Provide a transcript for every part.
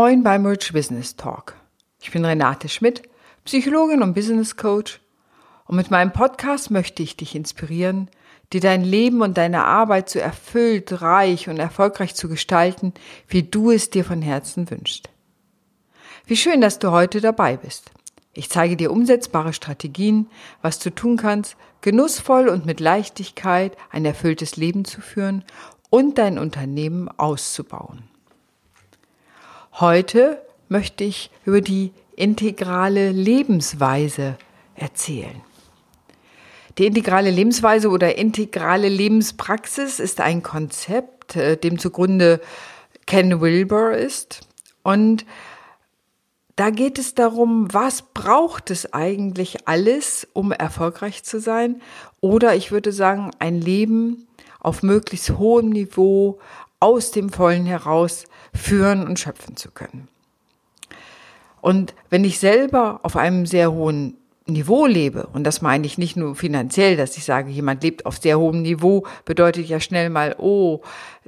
Moin beim Rich Business Talk. Ich bin Renate Schmidt, Psychologin und Business Coach. Und mit meinem Podcast möchte ich dich inspirieren, dir dein Leben und deine Arbeit so erfüllt, reich und erfolgreich zu gestalten, wie du es dir von Herzen wünschst. Wie schön, dass du heute dabei bist. Ich zeige dir umsetzbare Strategien, was du tun kannst, genussvoll und mit Leichtigkeit ein erfülltes Leben zu führen und dein Unternehmen auszubauen. Heute möchte ich über die integrale Lebensweise erzählen. Die integrale Lebensweise oder integrale Lebenspraxis ist ein Konzept, äh, dem zugrunde Ken Wilber ist. Und da geht es darum, was braucht es eigentlich alles, um erfolgreich zu sein? Oder ich würde sagen, ein Leben auf möglichst hohem Niveau aus dem Vollen heraus führen und schöpfen zu können. Und wenn ich selber auf einem sehr hohen Niveau lebe, und das meine ich nicht nur finanziell, dass ich sage, jemand lebt auf sehr hohem Niveau, bedeutet ja schnell mal, oh,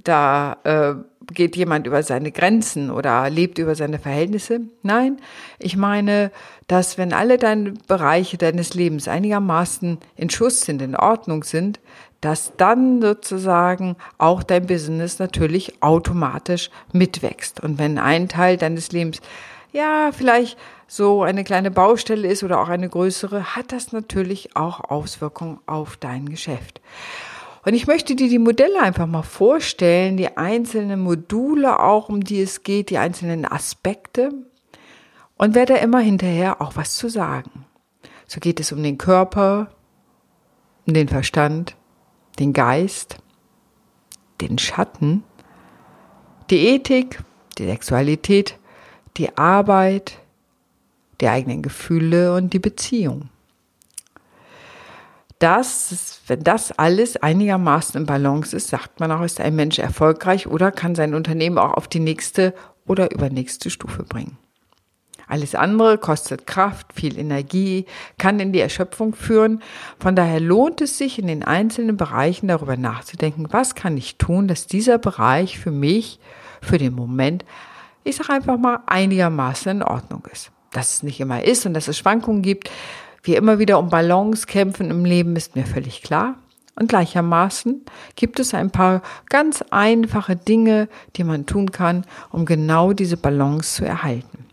da äh, geht jemand über seine Grenzen oder lebt über seine Verhältnisse. Nein, ich meine, dass wenn alle deine Bereiche deines Lebens einigermaßen in Schuss sind, in Ordnung sind, dass dann sozusagen auch dein Business natürlich automatisch mitwächst. Und wenn ein Teil deines Lebens ja vielleicht so eine kleine Baustelle ist oder auch eine größere, hat das natürlich auch Auswirkungen auf dein Geschäft. Und ich möchte dir die Modelle einfach mal vorstellen, die einzelnen Module auch, um die es geht, die einzelnen Aspekte und werde immer hinterher auch was zu sagen. So geht es um den Körper, um den Verstand, den Geist, den Schatten, die Ethik, die Sexualität, die Arbeit, die eigenen Gefühle und die Beziehung. Das, wenn das alles einigermaßen im Balance ist, sagt man auch, ist ein Mensch erfolgreich oder kann sein Unternehmen auch auf die nächste oder übernächste Stufe bringen. Alles andere kostet Kraft, viel Energie, kann in die Erschöpfung führen. Von daher lohnt es sich, in den einzelnen Bereichen darüber nachzudenken, was kann ich tun, dass dieser Bereich für mich, für den Moment, ich sage einfach mal, einigermaßen in Ordnung ist. Dass es nicht immer ist und dass es Schwankungen gibt, wir immer wieder um Balance kämpfen im Leben, ist mir völlig klar. Und gleichermaßen gibt es ein paar ganz einfache Dinge, die man tun kann, um genau diese Balance zu erhalten.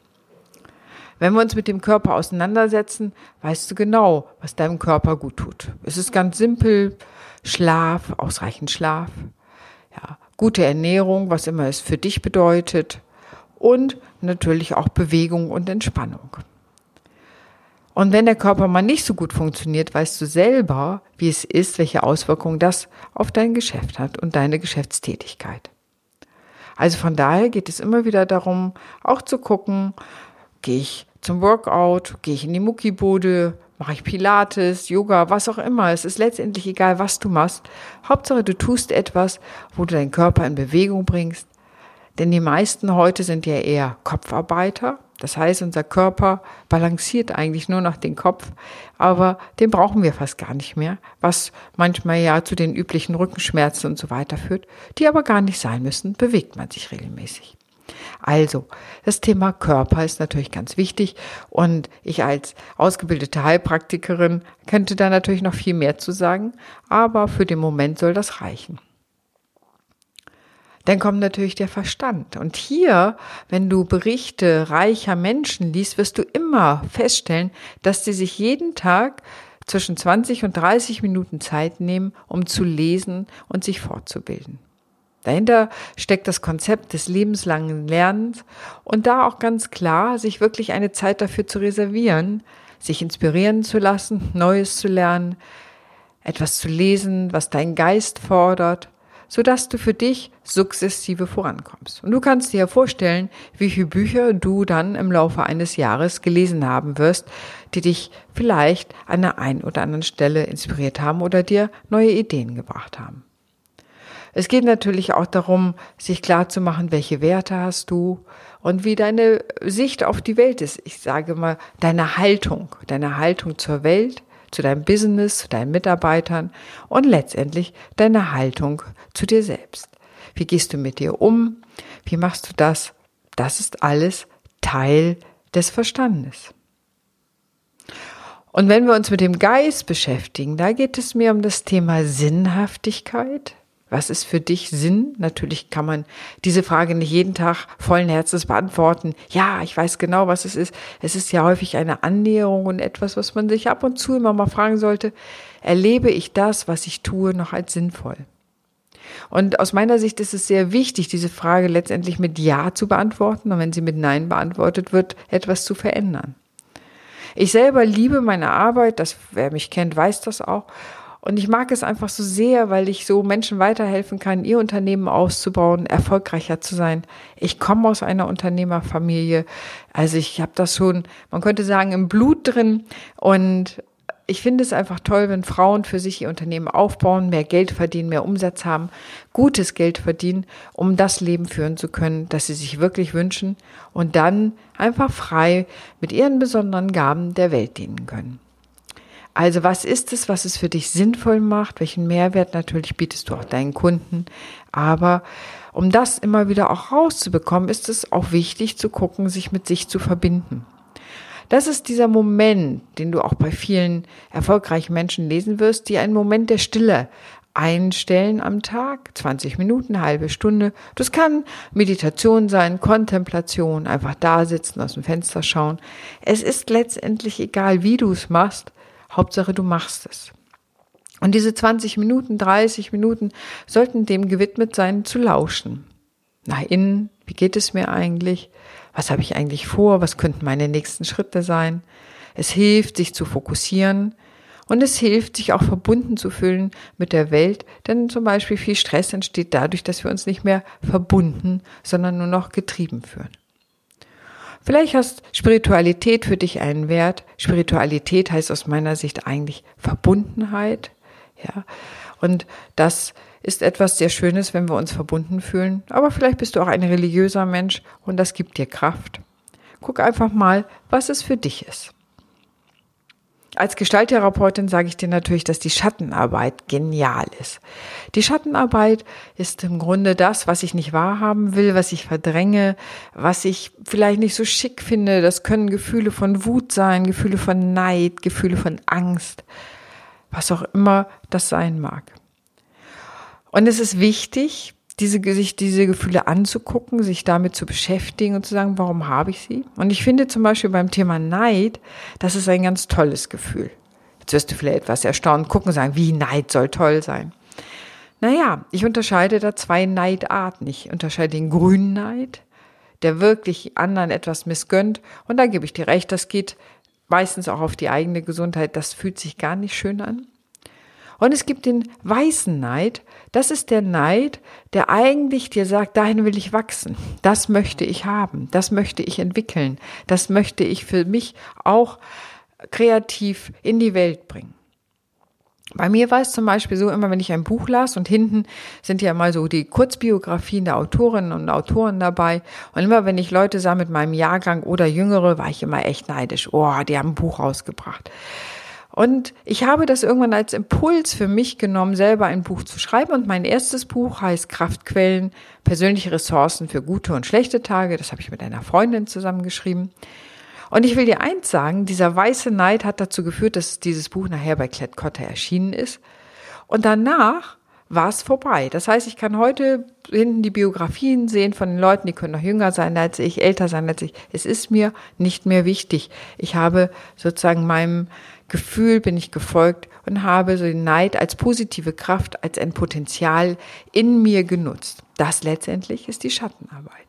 Wenn wir uns mit dem Körper auseinandersetzen, weißt du genau, was deinem Körper gut tut. Es ist ganz simpel. Schlaf, ausreichend Schlaf, ja, gute Ernährung, was immer es für dich bedeutet und natürlich auch Bewegung und Entspannung. Und wenn der Körper mal nicht so gut funktioniert, weißt du selber, wie es ist, welche Auswirkungen das auf dein Geschäft hat und deine Geschäftstätigkeit. Also von daher geht es immer wieder darum, auch zu gucken, gehe ich zum Workout, gehe ich in die Muckibude, mache ich Pilates, Yoga, was auch immer. Es ist letztendlich egal, was du machst. Hauptsache, du tust etwas, wo du deinen Körper in Bewegung bringst. Denn die meisten heute sind ja eher Kopfarbeiter. Das heißt, unser Körper balanciert eigentlich nur noch den Kopf, aber den brauchen wir fast gar nicht mehr, was manchmal ja zu den üblichen Rückenschmerzen und so weiter führt, die aber gar nicht sein müssen, bewegt man sich regelmäßig. Also, das Thema Körper ist natürlich ganz wichtig und ich als ausgebildete Heilpraktikerin könnte da natürlich noch viel mehr zu sagen, aber für den Moment soll das reichen. Dann kommt natürlich der Verstand. Und hier, wenn du Berichte reicher Menschen liest, wirst du immer feststellen, dass sie sich jeden Tag zwischen 20 und 30 Minuten Zeit nehmen, um zu lesen und sich fortzubilden. Dahinter steckt das Konzept des lebenslangen Lernens und da auch ganz klar, sich wirklich eine Zeit dafür zu reservieren, sich inspirieren zu lassen, Neues zu lernen, etwas zu lesen, was dein Geist fordert, sodass du für dich sukzessive vorankommst. Und du kannst dir ja vorstellen, wie viele Bücher du dann im Laufe eines Jahres gelesen haben wirst, die dich vielleicht an der einen oder anderen Stelle inspiriert haben oder dir neue Ideen gebracht haben. Es geht natürlich auch darum, sich klar zu machen, welche Werte hast du und wie deine Sicht auf die Welt ist. Ich sage mal, deine Haltung, deine Haltung zur Welt, zu deinem Business, zu deinen Mitarbeitern und letztendlich deine Haltung zu dir selbst. Wie gehst du mit dir um? Wie machst du das, Das ist alles Teil des Verstandes. Und wenn wir uns mit dem Geist beschäftigen, da geht es mir um das Thema Sinnhaftigkeit. Was ist für dich Sinn? Natürlich kann man diese Frage nicht jeden Tag vollen Herzens beantworten. Ja, ich weiß genau, was es ist. Es ist ja häufig eine Annäherung und etwas, was man sich ab und zu immer mal fragen sollte. Erlebe ich das, was ich tue, noch als sinnvoll? Und aus meiner Sicht ist es sehr wichtig, diese Frage letztendlich mit Ja zu beantworten und wenn sie mit Nein beantwortet wird, etwas zu verändern. Ich selber liebe meine Arbeit, das, wer mich kennt, weiß das auch. Und ich mag es einfach so sehr, weil ich so Menschen weiterhelfen kann, ihr Unternehmen auszubauen, erfolgreicher zu sein. Ich komme aus einer Unternehmerfamilie. Also ich habe das schon, man könnte sagen, im Blut drin. Und ich finde es einfach toll, wenn Frauen für sich ihr Unternehmen aufbauen, mehr Geld verdienen, mehr Umsatz haben, gutes Geld verdienen, um das Leben führen zu können, das sie sich wirklich wünschen und dann einfach frei mit ihren besonderen Gaben der Welt dienen können. Also was ist es, was es für dich sinnvoll macht? Welchen Mehrwert natürlich bietest du auch deinen Kunden? Aber um das immer wieder auch rauszubekommen, ist es auch wichtig zu gucken, sich mit sich zu verbinden. Das ist dieser Moment, den du auch bei vielen erfolgreichen Menschen lesen wirst, die einen Moment der Stille einstellen am Tag, 20 Minuten, halbe Stunde. Das kann Meditation sein, Kontemplation, einfach da sitzen, aus dem Fenster schauen. Es ist letztendlich egal, wie du es machst. Hauptsache, du machst es. Und diese 20 Minuten, 30 Minuten sollten dem gewidmet sein, zu lauschen. Nach innen, wie geht es mir eigentlich? Was habe ich eigentlich vor? Was könnten meine nächsten Schritte sein? Es hilft, sich zu fokussieren und es hilft, sich auch verbunden zu fühlen mit der Welt, denn zum Beispiel viel Stress entsteht dadurch, dass wir uns nicht mehr verbunden, sondern nur noch getrieben fühlen. Vielleicht hast Spiritualität für dich einen Wert. Spiritualität heißt aus meiner Sicht eigentlich Verbundenheit, ja. Und das ist etwas sehr Schönes, wenn wir uns verbunden fühlen. Aber vielleicht bist du auch ein religiöser Mensch und das gibt dir Kraft. Guck einfach mal, was es für dich ist. Als Gestalttherapeutin sage ich dir natürlich, dass die Schattenarbeit genial ist. Die Schattenarbeit ist im Grunde das, was ich nicht wahrhaben will, was ich verdränge, was ich vielleicht nicht so schick finde. Das können Gefühle von Wut sein, Gefühle von Neid, Gefühle von Angst, was auch immer das sein mag. Und es ist wichtig, diese, sich diese Gefühle anzugucken, sich damit zu beschäftigen und zu sagen, warum habe ich sie? Und ich finde zum Beispiel beim Thema Neid, das ist ein ganz tolles Gefühl. Jetzt wirst du vielleicht etwas erstaunt gucken und sagen, wie Neid soll toll sein. Naja, ich unterscheide da zwei Neidarten. Ich unterscheide den grünen Neid, der wirklich anderen etwas missgönnt. Und da gebe ich dir recht, das geht meistens auch auf die eigene Gesundheit. Das fühlt sich gar nicht schön an. Und es gibt den weißen Neid. Das ist der Neid, der eigentlich dir sagt, dahin will ich wachsen. Das möchte ich haben. Das möchte ich entwickeln. Das möchte ich für mich auch kreativ in die Welt bringen. Bei mir war es zum Beispiel so, immer wenn ich ein Buch las und hinten sind ja mal so die Kurzbiografien der Autorinnen und Autoren dabei. Und immer wenn ich Leute sah mit meinem Jahrgang oder Jüngere, war ich immer echt neidisch. Oh, die haben ein Buch rausgebracht. Und ich habe das irgendwann als Impuls für mich genommen, selber ein Buch zu schreiben. Und mein erstes Buch heißt Kraftquellen, persönliche Ressourcen für gute und schlechte Tage. Das habe ich mit einer Freundin zusammengeschrieben. Und ich will dir eins sagen, dieser weiße Neid hat dazu geführt, dass dieses Buch nachher bei Klett-Cotta erschienen ist. Und danach war es vorbei. Das heißt, ich kann heute hinten die Biografien sehen von den Leuten, die können noch jünger sein als ich, älter sein als ich. Es ist mir nicht mehr wichtig. Ich habe sozusagen meinem Gefühl bin ich gefolgt und habe so den Neid als positive Kraft, als ein Potenzial in mir genutzt. Das letztendlich ist die Schattenarbeit.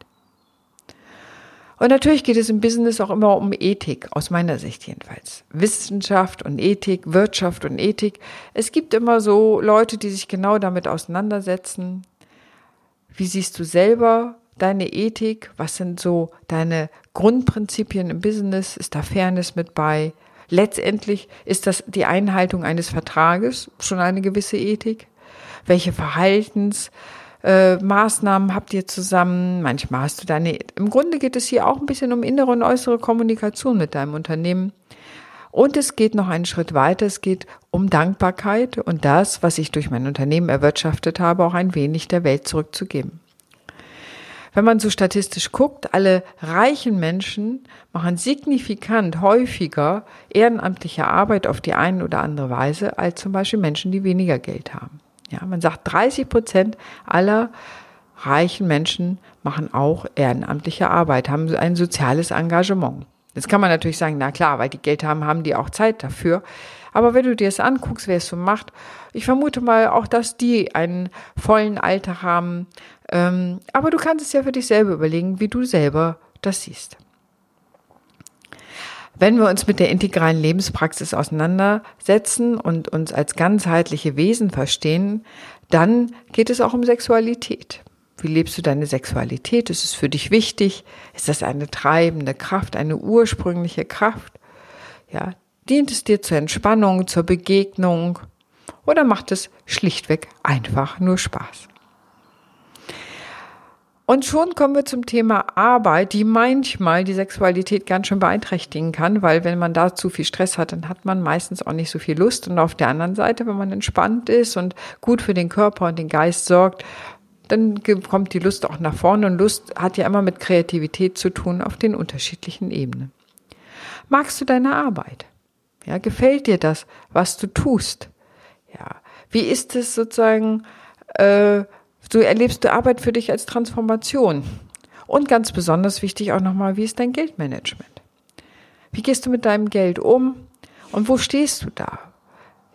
Und natürlich geht es im Business auch immer um Ethik, aus meiner Sicht jedenfalls. Wissenschaft und Ethik, Wirtschaft und Ethik. Es gibt immer so Leute, die sich genau damit auseinandersetzen. Wie siehst du selber deine Ethik? Was sind so deine Grundprinzipien im Business? Ist da Fairness mit bei? Letztendlich ist das die Einhaltung eines Vertrages schon eine gewisse Ethik. Welche Verhaltensmaßnahmen äh, habt ihr zusammen? Manchmal hast du deine, im Grunde geht es hier auch ein bisschen um innere und äußere Kommunikation mit deinem Unternehmen. Und es geht noch einen Schritt weiter. Es geht um Dankbarkeit und das, was ich durch mein Unternehmen erwirtschaftet habe, auch ein wenig der Welt zurückzugeben. wenn man so statistisch guckt, alle reichen Menschen machen signifikant häufiger ehrenamtliche Arbeit auf die eine oder andere Weise als zum Beispiel Menschen, die weniger Geld haben. Ja, man sagt, 30 Prozent aller reichen Menschen machen auch ehrenamtliche Arbeit, haben ein soziales Engagement. Jetzt kann man natürlich sagen, na klar, weil die Geld haben, haben die auch Zeit dafür. Aber wenn du dir das anguckst, wer es so macht, ich vermute mal auch, dass die einen vollen Alltag haben. Ähm, aber du kannst es ja für dich selber überlegen, wie du selber das siehst. Wenn wir uns mit der integralen Lebenspraxis auseinandersetzen und uns als ganzheitliche Wesen verstehen, dann geht es auch um Sexualität. Wie lebst du deine Sexualität? Ist es für dich wichtig? Ist das eine treibende Kraft, eine ursprüngliche Kraft? Ja, dient es dir zur Entspannung, zur Begegnung oder macht es schlichtweg einfach nur Spaß? Und schon kommen wir zum Thema Arbeit, die manchmal die Sexualität ganz schön beeinträchtigen kann, weil wenn man da zu viel Stress hat, dann hat man meistens auch nicht so viel Lust. Und auf der anderen Seite, wenn man entspannt ist und gut für den Körper und den Geist sorgt, dann kommt die Lust auch nach vorne. Und Lust hat ja immer mit Kreativität zu tun auf den unterschiedlichen Ebenen. Magst du deine Arbeit? Ja, gefällt dir das, was du tust? Ja, wie ist es sozusagen, äh, so erlebst du Arbeit für dich als Transformation. Und ganz besonders wichtig auch nochmal, wie ist dein Geldmanagement? Wie gehst du mit deinem Geld um? Und wo stehst du da?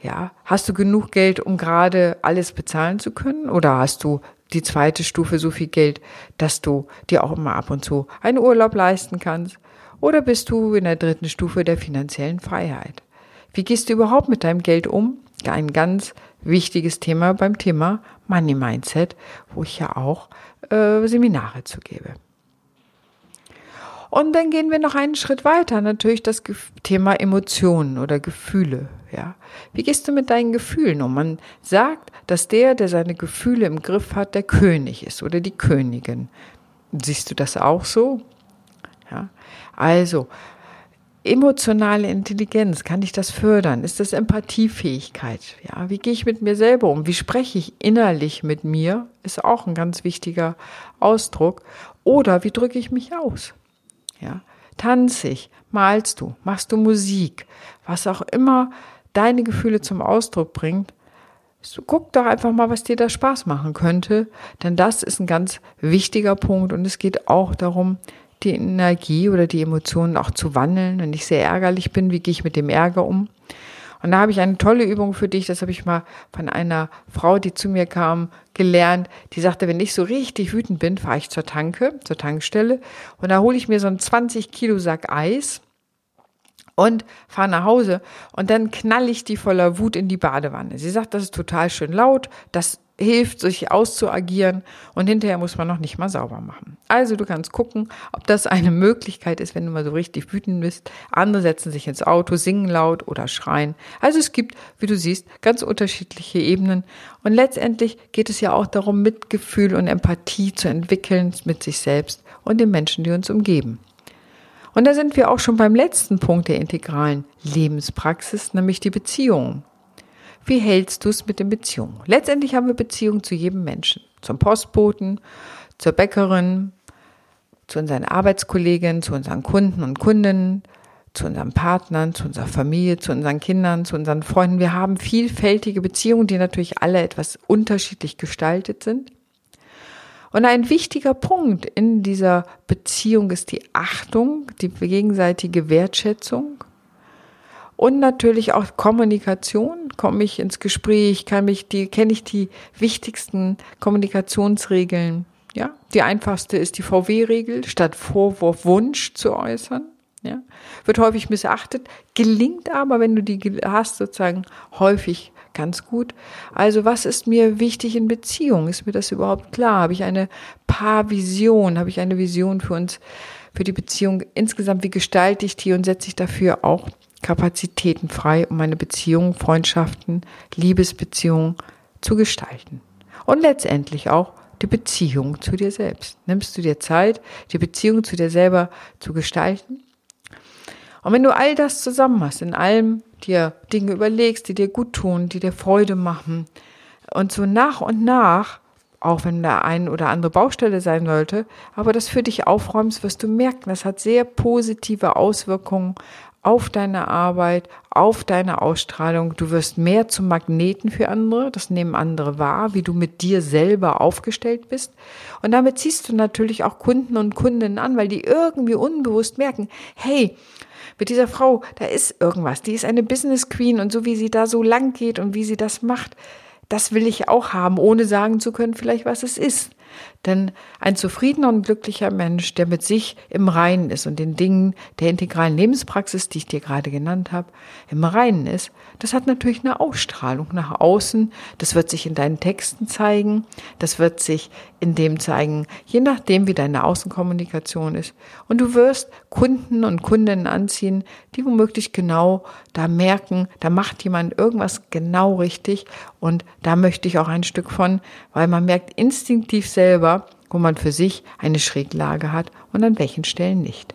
Ja, hast du genug Geld, um gerade alles bezahlen zu können? Oder hast du die zweite Stufe so viel Geld, dass du dir auch immer ab und zu einen Urlaub leisten kannst? Oder bist du in der dritten Stufe der finanziellen Freiheit? Wie gehst du überhaupt mit deinem Geld um? Ein ganz wichtiges Thema beim Thema Money Mindset, wo ich ja auch äh, Seminare zu gebe. Und dann gehen wir noch einen Schritt weiter, natürlich das Thema Emotionen oder Gefühle. Ja, wie gehst du mit deinen Gefühlen um? Man sagt, dass der, der seine Gefühle im Griff hat, der König ist oder die Königin. Siehst du das auch so? Ja, also emotionale Intelligenz, kann ich das fördern? Ist das Empathiefähigkeit? Ja, wie gehe ich mit mir selber um? Wie spreche ich innerlich mit mir? Ist auch ein ganz wichtiger Ausdruck. Oder wie drücke ich mich aus? Ja, tanze ich? Malst du? Machst du Musik? Was auch immer deine Gefühle zum Ausdruck bringt. So, guck doch einfach mal, was dir da Spaß machen könnte, denn das ist ein ganz wichtiger Punkt und es geht auch darum, die Energie oder die Emotionen auch zu wandeln. Wenn ich sehr ärgerlich bin, wie gehe ich mit dem Ärger um? Und da habe ich eine tolle Übung für dich. Das habe ich mal von einer Frau, die zu mir kam, gelernt. Die sagte, wenn ich so richtig wütend bin, fahre ich zur Tanke, zur Tankstelle. Und da hole ich mir so einen 20 Kilo Sack Eis und fahre nach Hause und dann knall ich die voller Wut in die Badewanne. Sie sagt, das ist total schön laut, das hilft, sich auszuagieren und hinterher muss man noch nicht mal sauber machen. Also du kannst gucken, ob das eine Möglichkeit ist, wenn du mal so richtig wütend bist. Andere setzen sich ins Auto, singen laut oder schreien. Also es gibt, wie du siehst, ganz unterschiedliche Ebenen und letztendlich geht es ja auch darum, Mitgefühl und Empathie zu entwickeln mit sich selbst und den Menschen, die uns umgeben. Und da sind wir auch schon beim letzten Punkt der integralen Lebenspraxis, nämlich die Beziehung. Wie hältst du es mit den Beziehungen? Letztendlich haben wir Beziehungen zu jedem Menschen. Zum Postboten, zur Bäckerin, zu unseren Arbeitskollegen, zu unseren Kunden und Kundinnen, zu unseren Partnern, zu unserer Familie, zu unseren Kindern, zu unseren Freunden. Wir haben vielfältige Beziehungen, die natürlich alle etwas unterschiedlich gestaltet sind. Und ein wichtiger Punkt in dieser Beziehung ist die Achtung, die gegenseitige Wertschätzung und natürlich auch Kommunikation. Komme ich ins Gespräch, kann mich die, kenne ich die wichtigsten Kommunikationsregeln. Ja, die einfachste ist die VW-Regel, statt Vorwurf Wunsch zu äußern. Ja, wird häufig missachtet, gelingt aber, wenn du die hast, sozusagen häufig ganz gut. Also was ist mir wichtig in Beziehung? Ist mir das überhaupt klar? Habe ich eine Paarvision? Habe ich eine Vision für uns, für die Beziehung insgesamt? Wie gestalte ich die und setze ich dafür auch Kapazitäten frei, um meine Beziehungen, Freundschaften, Liebesbeziehungen zu gestalten? Und letztendlich auch die Beziehung zu dir selbst. Nimmst du dir Zeit, die Beziehung zu dir selber zu gestalten? Und wenn du all das zusammen hast, in allem dir Dinge überlegst, die dir gut tun, die dir Freude machen und so nach und nach auch wenn da ein oder andere Baustelle sein sollte, aber das für dich aufräumst, wirst du merken, das hat sehr positive Auswirkungen auf deine Arbeit, auf deine Ausstrahlung. Du wirst mehr zum Magneten für andere. Das nehmen andere wahr, wie du mit dir selber aufgestellt bist. Und damit ziehst du natürlich auch Kunden und Kundinnen an, weil die irgendwie unbewusst merken, hey, mit dieser Frau, da ist irgendwas. Die ist eine Business Queen und so wie sie da so lang geht und wie sie das macht, das will ich auch haben, ohne sagen zu können, vielleicht was es ist. Denn ein zufriedener und glücklicher Mensch, der mit sich im Reinen ist und den Dingen der integralen Lebenspraxis, die ich dir gerade genannt habe, im Reinen ist, das hat natürlich eine Ausstrahlung nach außen. Das wird sich in deinen Texten zeigen. Das wird sich in dem zeigen, je nachdem, wie deine Außenkommunikation ist. Und du wirst Kunden und Kundinnen anziehen, die womöglich genau da merken, da macht jemand irgendwas genau richtig und da möchte ich auch ein Stück von, weil man merkt instinktiv selber, wo man für sich eine Schräglage hat und an welchen Stellen nicht.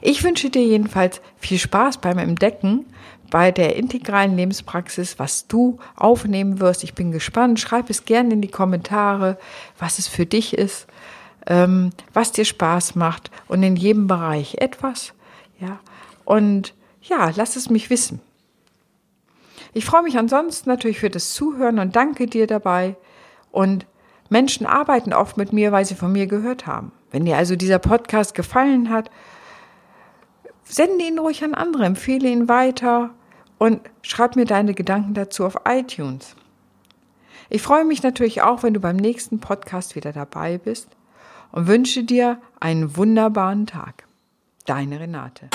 Ich wünsche dir jedenfalls viel Spaß beim Entdecken bei der integralen Lebenspraxis, was du aufnehmen wirst. Ich bin gespannt. Schreib es gerne in die Kommentare, was es für dich ist, ähm, was dir Spaß macht und in jedem Bereich etwas. Ja, und ja, lass es mich wissen. Ich freue mich ansonsten natürlich für das Zuhören und danke dir dabei. Und Menschen arbeiten oft mit mir, weil sie von mir gehört haben. Wenn dir also dieser Podcast gefallen hat, sende ihn ruhig an andere, empfehle ihn weiter und schreib mir deine Gedanken dazu auf iTunes. Ich freue mich natürlich auch, wenn du beim nächsten Podcast wieder dabei bist und wünsche dir einen wunderbaren Tag. Deine Renate.